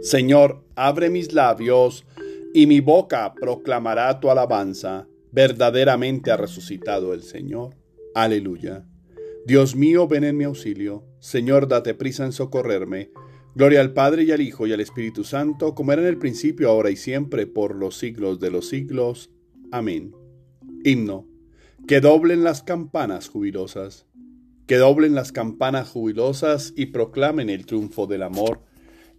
Señor, abre mis labios y mi boca proclamará tu alabanza. Verdaderamente ha resucitado el Señor. Aleluya. Dios mío, ven en mi auxilio. Señor, date prisa en socorrerme. Gloria al Padre y al Hijo y al Espíritu Santo, como era en el principio, ahora y siempre, por los siglos de los siglos. Amén. Himno. Que doblen las campanas jubilosas. Que doblen las campanas jubilosas y proclamen el triunfo del amor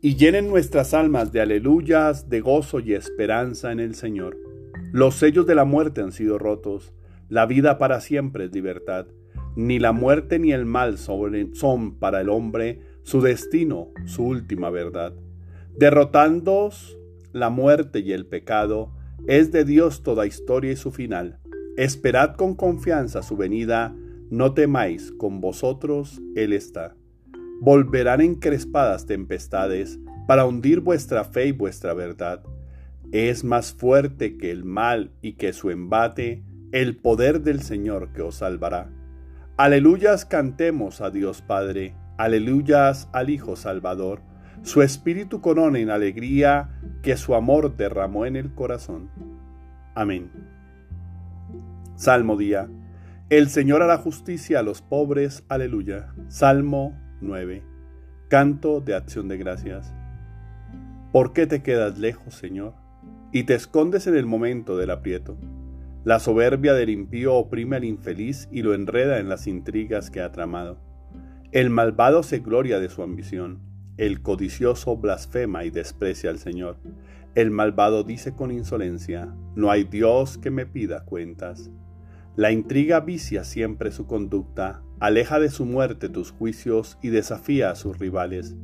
y llenen nuestras almas de aleluyas, de gozo y esperanza en el Señor. Los sellos de la muerte han sido rotos, la vida para siempre es libertad. Ni la muerte ni el mal son para el hombre su destino, su última verdad. Derrotando la muerte y el pecado, es de Dios toda historia y su final. Esperad con confianza su venida, no temáis, con vosotros Él está volverán encrespadas tempestades para hundir vuestra fe y vuestra verdad. Es más fuerte que el mal y que su embate el poder del Señor que os salvará. Aleluyas cantemos a Dios Padre, aleluyas al Hijo Salvador, su espíritu corona en alegría que su amor derramó en el corazón. Amén. Salmo día. El Señor hará justicia a los pobres, aleluya. Salmo 9. Canto de acción de gracias. ¿Por qué te quedas lejos, Señor? Y te escondes en el momento del aprieto. La soberbia del impío oprime al infeliz y lo enreda en las intrigas que ha tramado. El malvado se gloria de su ambición. El codicioso blasfema y desprecia al Señor. El malvado dice con insolencia, no hay Dios que me pida cuentas. La intriga vicia siempre su conducta, aleja de su muerte tus juicios y desafía a sus rivales.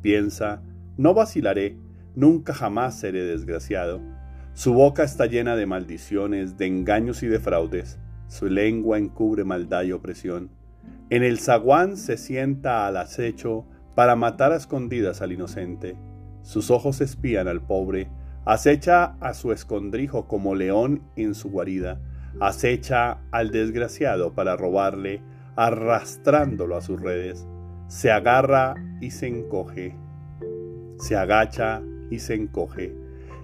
Piensa, no vacilaré, nunca jamás seré desgraciado. Su boca está llena de maldiciones, de engaños y de fraudes. Su lengua encubre maldad y opresión. En el zaguán se sienta al acecho para matar a escondidas al inocente. Sus ojos espían al pobre, acecha a su escondrijo como león en su guarida acecha al desgraciado para robarle, arrastrándolo a sus redes. Se agarra y se encoge, se agacha y se encoge,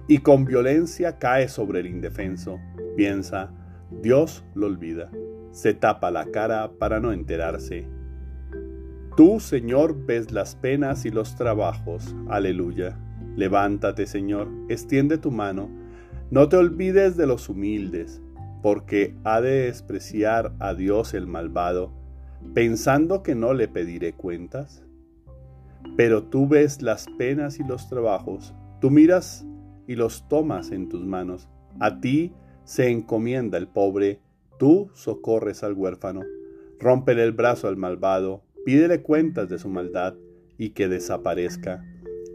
y con violencia cae sobre el indefenso. Piensa, Dios lo olvida, se tapa la cara para no enterarse. Tú, Señor, ves las penas y los trabajos. Aleluya. Levántate, Señor, extiende tu mano. No te olvides de los humildes porque ha de despreciar a Dios el malvado, pensando que no le pediré cuentas? Pero tú ves las penas y los trabajos, tú miras y los tomas en tus manos. A ti se encomienda el pobre, tú socorres al huérfano. Rómpele el brazo al malvado, pídele cuentas de su maldad y que desaparezca.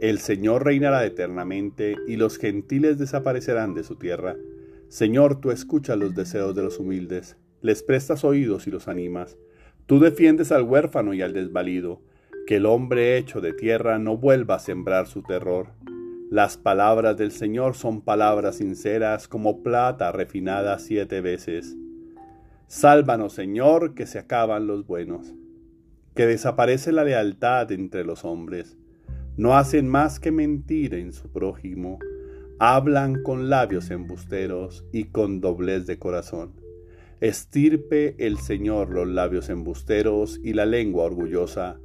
El Señor reinará eternamente y los gentiles desaparecerán de su tierra. Señor, tú escuchas los deseos de los humildes, les prestas oídos y los animas. Tú defiendes al huérfano y al desvalido, que el hombre hecho de tierra no vuelva a sembrar su terror. Las palabras del Señor son palabras sinceras como plata refinada siete veces. Sálvanos, Señor, que se acaban los buenos, que desaparece la lealtad entre los hombres. No hacen más que mentir en su prójimo hablan con labios embusteros y con doblez de corazón. Estirpe el Señor los labios embusteros y la lengua orgullosa.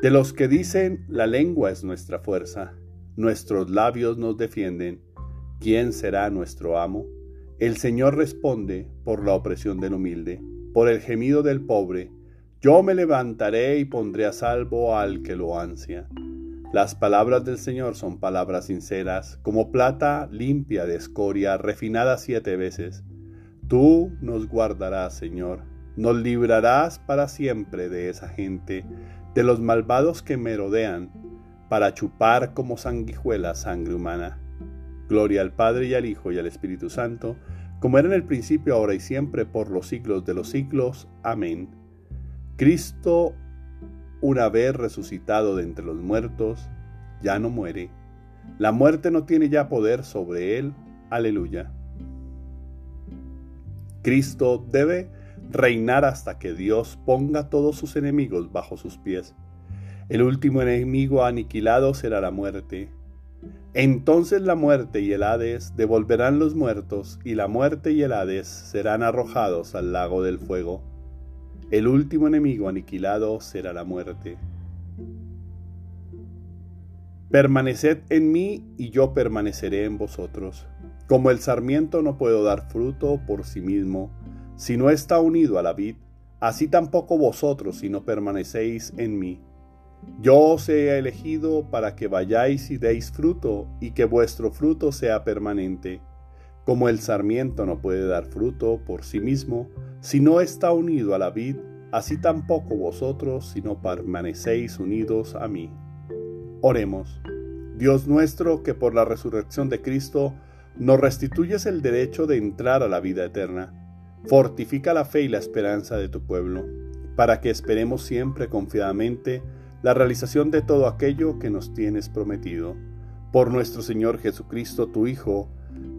De los que dicen, la lengua es nuestra fuerza, nuestros labios nos defienden. ¿Quién será nuestro amo? El Señor responde por la opresión del humilde, por el gemido del pobre. Yo me levantaré y pondré a salvo al que lo ansia. Las palabras del Señor son palabras sinceras, como plata limpia de escoria, refinada siete veces. Tú nos guardarás, Señor, nos librarás para siempre de esa gente, de los malvados que merodean, para chupar como sanguijuela sangre humana. Gloria al Padre y al Hijo y al Espíritu Santo, como era en el principio, ahora y siempre, por los siglos de los siglos. Amén. Cristo una vez resucitado de entre los muertos, ya no muere. La muerte no tiene ya poder sobre él. Aleluya. Cristo debe reinar hasta que Dios ponga todos sus enemigos bajo sus pies. El último enemigo aniquilado será la muerte. Entonces la muerte y el Hades devolverán los muertos, y la muerte y el Hades serán arrojados al lago del fuego. El último enemigo aniquilado será la muerte. Permaneced en mí y yo permaneceré en vosotros. Como el sarmiento no puedo dar fruto por sí mismo, si no está unido a la vid, así tampoco vosotros si no permanecéis en mí. Yo os he elegido para que vayáis y deis fruto, y que vuestro fruto sea permanente. Como el sarmiento no puede dar fruto por sí mismo, si no está unido a la vid, así tampoco vosotros si no permanecéis unidos a mí. Oremos. Dios nuestro, que por la resurrección de Cristo nos restituyes el derecho de entrar a la vida eterna, fortifica la fe y la esperanza de tu pueblo, para que esperemos siempre confiadamente la realización de todo aquello que nos tienes prometido. Por nuestro Señor Jesucristo, tu Hijo,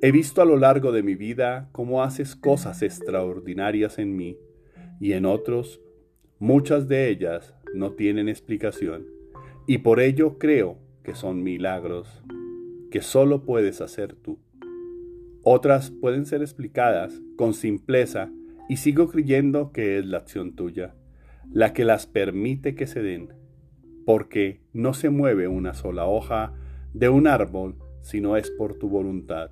He visto a lo largo de mi vida cómo haces cosas extraordinarias en mí y en otros, muchas de ellas no tienen explicación, y por ello creo que son milagros que solo puedes hacer tú. Otras pueden ser explicadas con simpleza y sigo creyendo que es la acción tuya la que las permite que se den, porque no se mueve una sola hoja de un árbol si no es por tu voluntad.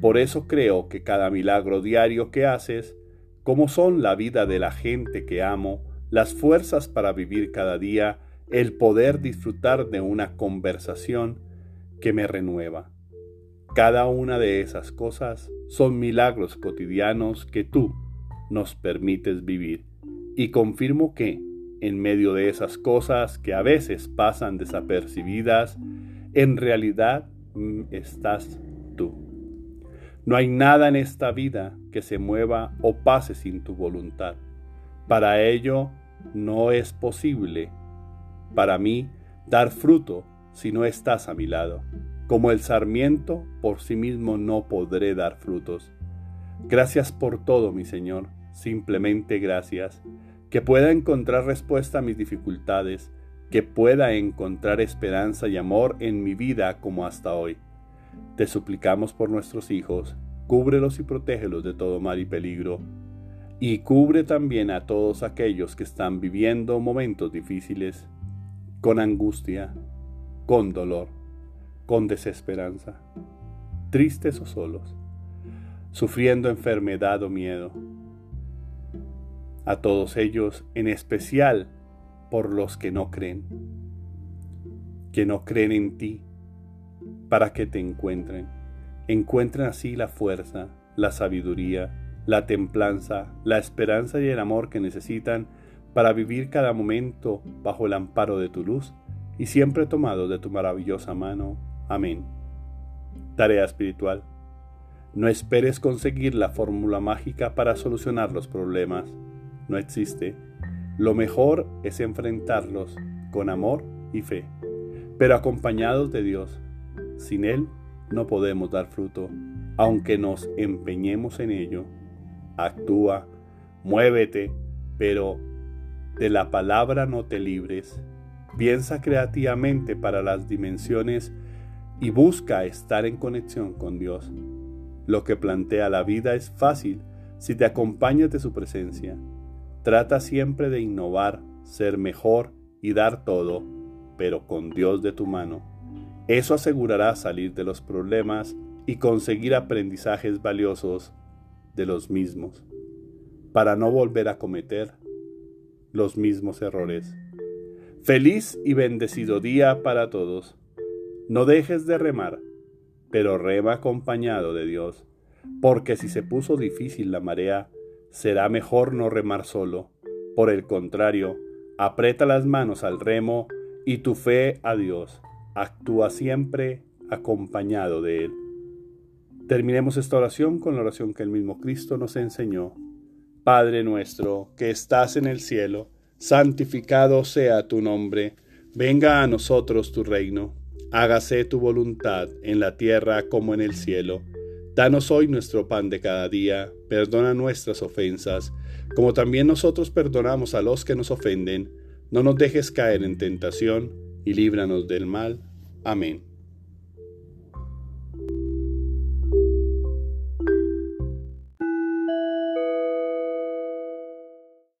Por eso creo que cada milagro diario que haces, como son la vida de la gente que amo, las fuerzas para vivir cada día, el poder disfrutar de una conversación que me renueva. Cada una de esas cosas son milagros cotidianos que tú nos permites vivir y confirmo que, en medio de esas cosas que a veces pasan desapercibidas, en realidad mm, estás. No hay nada en esta vida que se mueva o pase sin tu voluntad. Para ello no es posible para mí dar fruto si no estás a mi lado. Como el sarmiento, por sí mismo no podré dar frutos. Gracias por todo, mi Señor simplemente gracias, que pueda encontrar respuesta a mis dificultades, que pueda encontrar esperanza y amor en mi vida como hasta hoy. Te suplicamos por nuestros hijos, cúbrelos y protégelos de todo mal y peligro, y cubre también a todos aquellos que están viviendo momentos difíciles, con angustia, con dolor, con desesperanza, tristes o solos, sufriendo enfermedad o miedo. A todos ellos, en especial por los que no creen, que no creen en ti, para que te encuentren. Encuentren así la fuerza, la sabiduría, la templanza, la esperanza y el amor que necesitan para vivir cada momento bajo el amparo de tu luz y siempre tomado de tu maravillosa mano. Amén. Tarea espiritual. No esperes conseguir la fórmula mágica para solucionar los problemas no existe. Lo mejor es enfrentarlos con amor y fe, pero acompañados de Dios. Sin Él no podemos dar fruto, aunque nos empeñemos en ello. Actúa, muévete, pero de la palabra no te libres. Piensa creativamente para las dimensiones y busca estar en conexión con Dios. Lo que plantea la vida es fácil si te acompañas de su presencia. Trata siempre de innovar, ser mejor y dar todo, pero con Dios de tu mano. Eso asegurará salir de los problemas y conseguir aprendizajes valiosos de los mismos, para no volver a cometer los mismos errores. Feliz y bendecido día para todos. No dejes de remar, pero rema acompañado de Dios, porque si se puso difícil la marea, será mejor no remar solo. Por el contrario, aprieta las manos al remo y tu fe a Dios. Actúa siempre acompañado de Él. Terminemos esta oración con la oración que el mismo Cristo nos enseñó. Padre nuestro, que estás en el cielo, santificado sea tu nombre, venga a nosotros tu reino, hágase tu voluntad en la tierra como en el cielo. Danos hoy nuestro pan de cada día, perdona nuestras ofensas, como también nosotros perdonamos a los que nos ofenden, no nos dejes caer en tentación, y líbranos del mal. Amén.